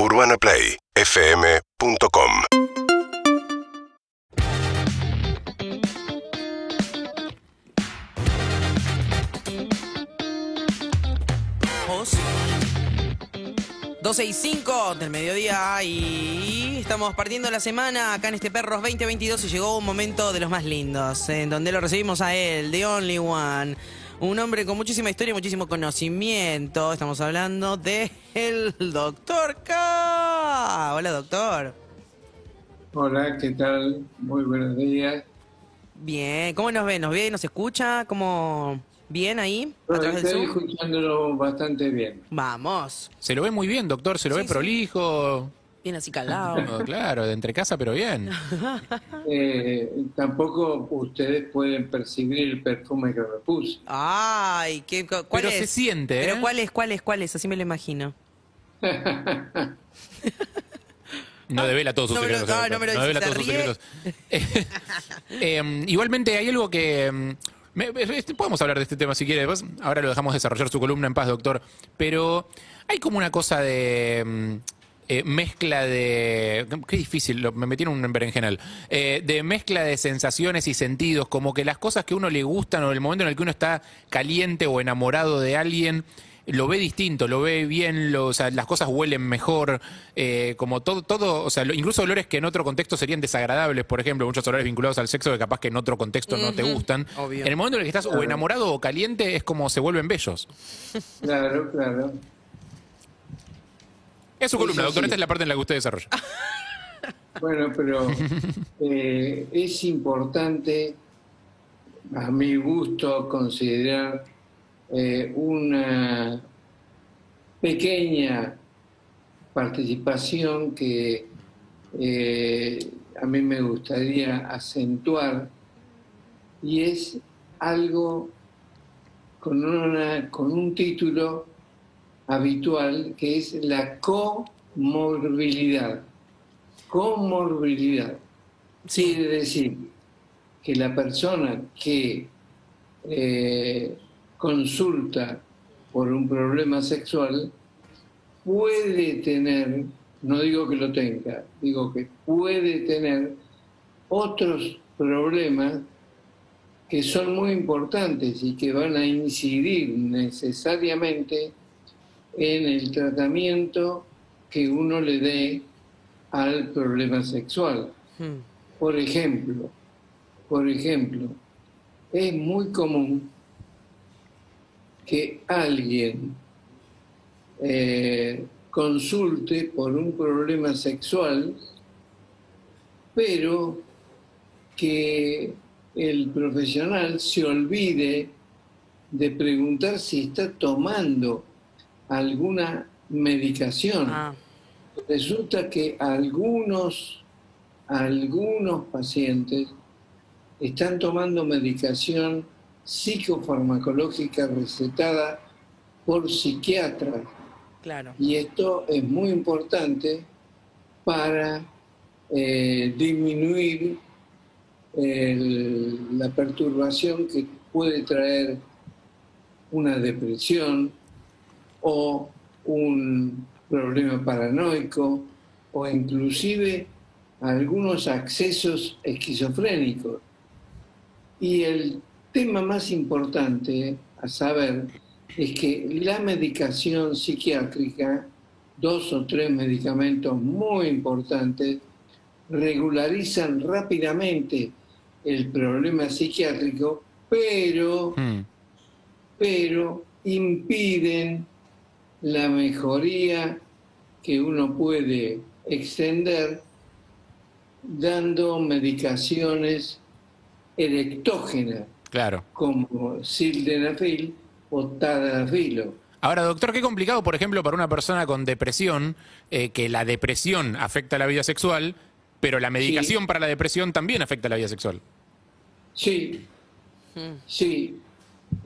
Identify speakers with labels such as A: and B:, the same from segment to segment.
A: UrbanaPlayFM.com
B: Vamos. 12 y 5 del mediodía y estamos partiendo la semana acá en este Perros 2022 y llegó un momento de los más lindos, en donde lo recibimos a él, The Only One, un hombre con muchísima historia y muchísimo conocimiento. Estamos hablando del Doctor K. Hola, doctor.
C: Hola, ¿qué tal? Muy buenos días.
B: Bien, ¿cómo nos ve? ¿Nos ve nos escucha? ¿Cómo bien ahí?
C: Estoy
B: Zoom.
C: escuchándolo bastante bien.
B: Vamos.
D: Se lo ve muy bien, doctor, se lo
B: Sí,
D: ve
B: sí. Bien así calado.
D: No, claro, de entre casa, pero bien.
C: Eh, tampoco ustedes pueden percibir el perfume que me puse.
B: Ay, ¿qué, cu- ¿cuál
D: Pero
B: es?
D: se siente,
B: Pero
D: ¿eh?
B: ¿cuál es, cuál es, cuál es? Así me lo imagino.
D: No devela todos sus
B: No me lo-
D: secretos.
B: no,
D: doctor.
B: no me lo
D: No devela todos sus secretos. Eh, igualmente, hay algo que. mm, me- este, podemos hablar de este tema si quiere. después. ahora lo dejamos desarrollar su columna en paz, doctor. Pero hay como una cosa de. mm, eh, mezcla de. Qué difícil, lo- me metí en un berenjenal. Eh, de mezcla de sensaciones y sentidos, como que las cosas que a uno le gustan o el momento en el que uno está caliente o enamorado de alguien, lo ve distinto, lo ve bien, lo- o sea, las cosas huelen mejor, eh, como todo, todo, o sea, lo- incluso olores que en otro contexto serían desagradables, por ejemplo, muchos olores vinculados al sexo que capaz que en otro contexto no te gustan.
B: obvio.
D: En el momento en el que estás o enamorado o caliente es como se vuelven bellos.
C: Claro, claro.
D: Es su
C: Sí,
D: columna, doctor, esta es la parte en la que usted desarrolla.
C: Bueno, pero eh, es importante, a mi gusto, considerar eh, una pequeña participación que eh, a mí me gustaría acentuar y es algo con, una, con un título habitual que es la comorbilidad. Comorbilidad. Quiere decir que la persona que eh, consulta por un problema sexual puede tener, no digo que lo tenga, digo que puede tener otros problemas que son muy importantes y que van a incidir necesariamente en el tratamiento que uno le dé al problema sexual.
B: Hmm.
C: Por ejemplo, por ejemplo, es muy común que alguien eh, consulte por un problema sexual, pero que el profesional se olvide de preguntar si está tomando alguna medicación.
B: Ah,
C: Resulta que algunos, algunos pacientes están tomando medicación psicofarmacológica recetada por psiquiatras
B: claro.
C: y esto es muy importante para eh, disminuir el- la perturbación que puede traer una depresión o un problema paranoico o inclusive algunos accesos esquizofrénicos. Y el tema más importante a saber es que la medicación psiquiátrica, dos o tres medicamentos muy importantes, regularizan rápidamente el problema psiquiátrico, pero
D: Hmm.
C: pero impiden la mejoría que uno puede extender dando medicaciones erectógenas
D: Claro.
C: como sildenafil o tadalafilo.
D: Ahora, doctor, qué complicado, por ejemplo, para una persona con depresión, eh, que la depresión afecta la vida sexual, pero la medicación para la depresión también afecta la vida sexual.
C: Sí,
B: Hmm.
C: sí,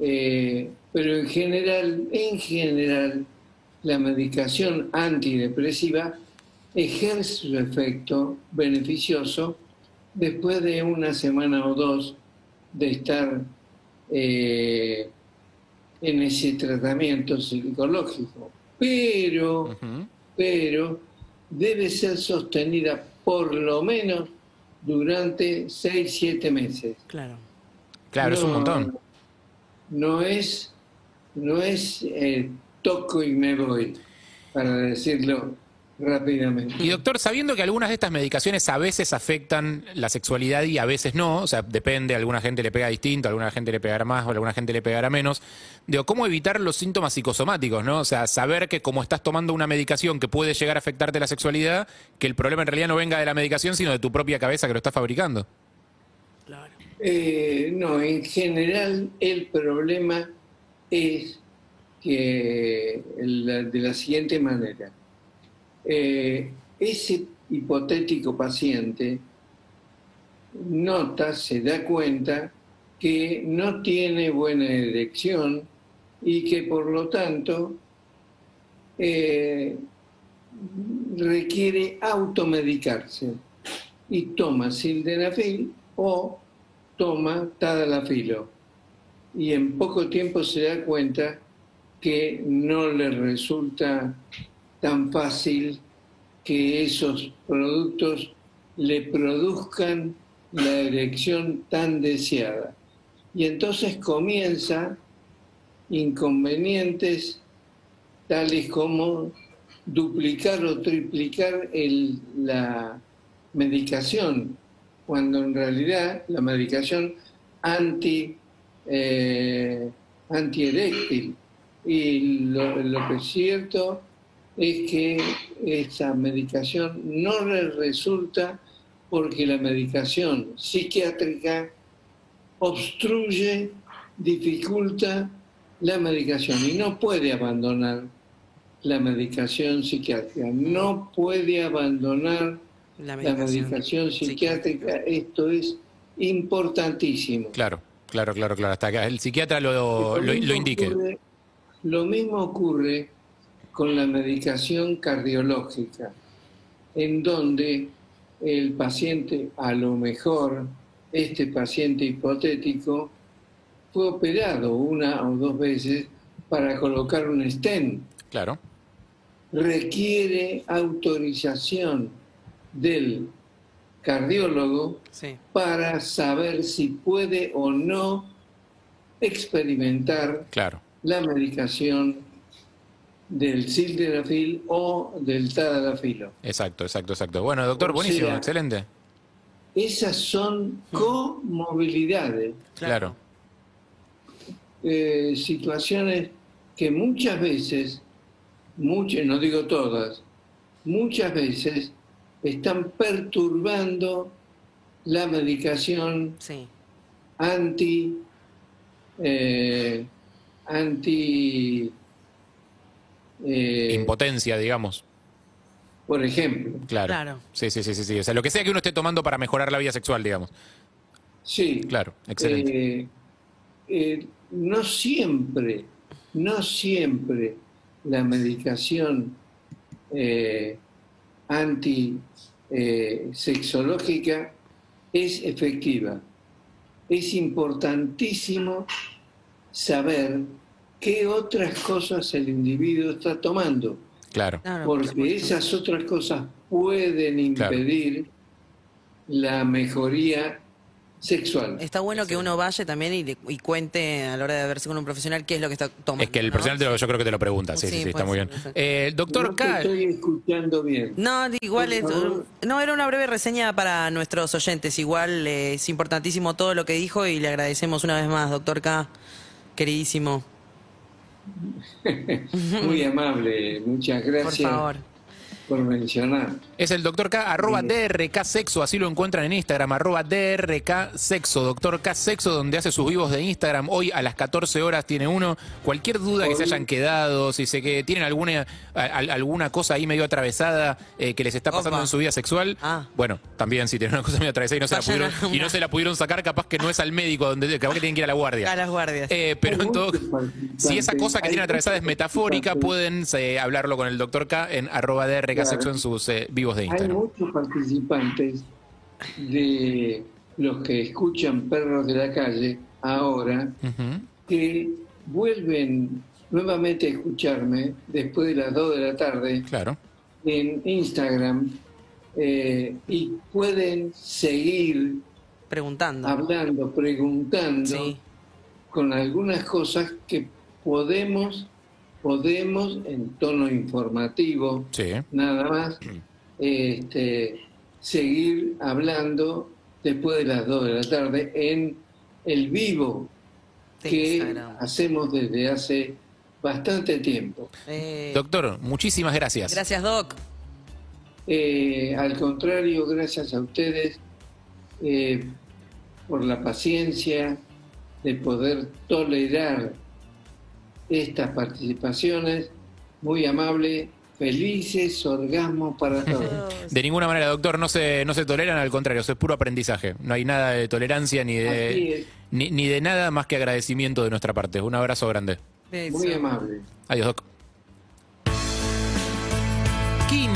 C: eh, pero en general, en general, la medicación antidepresiva ejerce su efecto beneficioso después de una semana o dos de estar eh, en ese tratamiento psicológico. Pero, pero debe ser sostenida por lo menos durante 6, 7 meses.
B: Claro.
D: Claro, es un
C: No-
D: montón.
C: No es, no es eh, toco y me voy, para decirlo rápidamente.
D: Y doctor, sabiendo que algunas de estas medicaciones a veces afectan la sexualidad y a veces no, o sea, depende, a alguna gente le pega distinto, a alguna gente le pegará más o a alguna gente le pegará menos, digo, ¿cómo evitar los síntomas psicosomáticos, no? O sea, saber que como estás tomando una medicación que puede llegar a afectarte la sexualidad, que el problema en realidad no venga de la medicación, sino de tu propia cabeza que lo estás fabricando.
B: Claro.
C: Eh, no, en general el problema es que de la siguiente manera. Eh, ese hipotético paciente nota, se da cuenta que no tiene buena erección y que por lo tanto eh, requiere automedicarse y toma sildenafil o toma tadalafilo y en poco tiempo se da cuenta que no le resulta tan fácil que esos productos le produzcan la erección tan deseada. Y entonces comienza inconvenientes tales como duplicar o triplicar la medicación, cuando en realidad la medicación anti, eh. Y lo, lo que es cierto es que esa medicación no le resulta porque la medicación psiquiátrica obstruye, dificulta la medicación y no puede abandonar la medicación psiquiátrica, no puede abandonar
B: La
C: la
B: medicación.
C: psiquiátrica, esto es importantísimo.
D: Claro, claro, claro, claro, hasta que el psiquiatra lo,
C: Lo
D: indique.
C: ocurre- lo mismo ocurre con la medicación cardiológica, en donde el paciente, a lo mejor este paciente hipotético, fue operado una o dos veces para colocar un stent.
D: Claro,
C: Requiere autorización del cardiólogo
B: Sí.
C: para saber si puede o no experimentar
D: claro.
C: La medicación del sildenafil o del tadalafilo.
D: Exacto, exacto, exacto. Bueno, doctor,
C: O
D: buenísimo,
C: sea,
D: excelente.
C: Esas son comorbilidades,
D: Claro.
C: eh, situaciones que muchas veces, muchas, no digo todas, muchas veces están perturbando la medicación
B: Sí.
C: anti eh, anti eh,
D: Impotencia, digamos.
C: por ejemplo
D: Claro.
B: Claro.
D: Sí, sí, sí, sí, sí. O sea, lo que sea que uno esté tomando para mejorar la vida sexual, digamos.
C: sí
D: Claro, excelente.
C: eh, eh, no siempre no siempre la medicación eh, anti eh, sexológica es efectiva es importantísimo saber qué otras cosas el individuo está tomando,
D: Claro.
B: Claro, por
C: porque esas otras cosas pueden
D: Claro.
C: impedir la mejoría sexual.
B: Está bueno que uno vaya también y, le- y cuente a la hora de verse con un profesional qué es lo que está tomando.
D: Es que el
B: ¿no?
D: profesional te lo- yo creo que te lo pregunta. Sí, sí,
B: Sí,
D: sí, está muy bien. Eh, doctor
C: no
D: K,
C: estoy escuchando bien.
B: No, igual es,
C: favor.
B: no era una breve reseña para nuestros oyentes. Igual eh, es importantísimo todo lo que dijo y le agradecemos una vez más, doctor K, queridísimo.
C: Muy amable, muchas
B: Por
C: gracias
B: favor.
C: Por mencionar.
D: es el doctor K, arroba
C: Sí.
D: DRK Sexo, así lo encuentran en Instagram, arroba DRK Sexo, doctor K Sexo, donde hace sus vivos de Instagram. Hoy a las 14 horas tiene uno. Cualquier duda que se hayan quedado, si se que tienen alguna, a- a- alguna cosa ahí medio atravesada eh, que les está pasando
B: Opa.
D: en su vida sexual,
B: Ah.
D: bueno, también si tienen una cosa medio atravesada y no, se la pudieron, y no se la pudieron sacar, capaz que no es al médico, donde capaz que tienen que ir a la guardia.
B: A las guardias.
D: Eh, pero en todo, si esa cosa que tienen atravesada es metafórica, pueden eh, hablarlo con el doctor K en arroba DRK Sexo en sus eh, vivos de
C: Hay
D: Instagram.
C: muchos participantes de los que escuchan Perros de la Calle ahora que vuelven nuevamente a escucharme después de las 2 de la tarde
D: Claro,
C: en Instagram eh, y pueden seguir
B: Preguntando.
C: hablando, preguntando
B: Sí.
C: con algunas cosas que podemos, podemos en tono informativo,
D: Sí.
C: nada más, este, seguir hablando después de las 2 de la tarde en el vivo que hacemos desde hace bastante tiempo.
B: Eh,
D: Doctor, muchísimas gracias.
B: gracias, Doc.
C: Eh, al contrario, gracias a ustedes eh, por la paciencia de poder tolerar estas participaciones. Muy amable, felices orgasmos para todos.
D: De ninguna manera, doctor, no se, no se toleran, al contrario, eso es puro aprendizaje. No hay nada de tolerancia ni de, ni, ni de nada más que agradecimiento de nuestra parte. Un abrazo grande.
B: Beso.
C: muy amable.
D: Adiós, Doc. King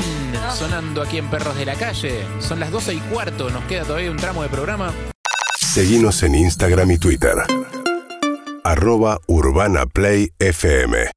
D: sonando aquí en Perros de la Calle. Son las 12 y cuarto, nos queda todavía un tramo de programa.
A: Seguinos en Instagram y Twitter. Arroba Urbana Play FM.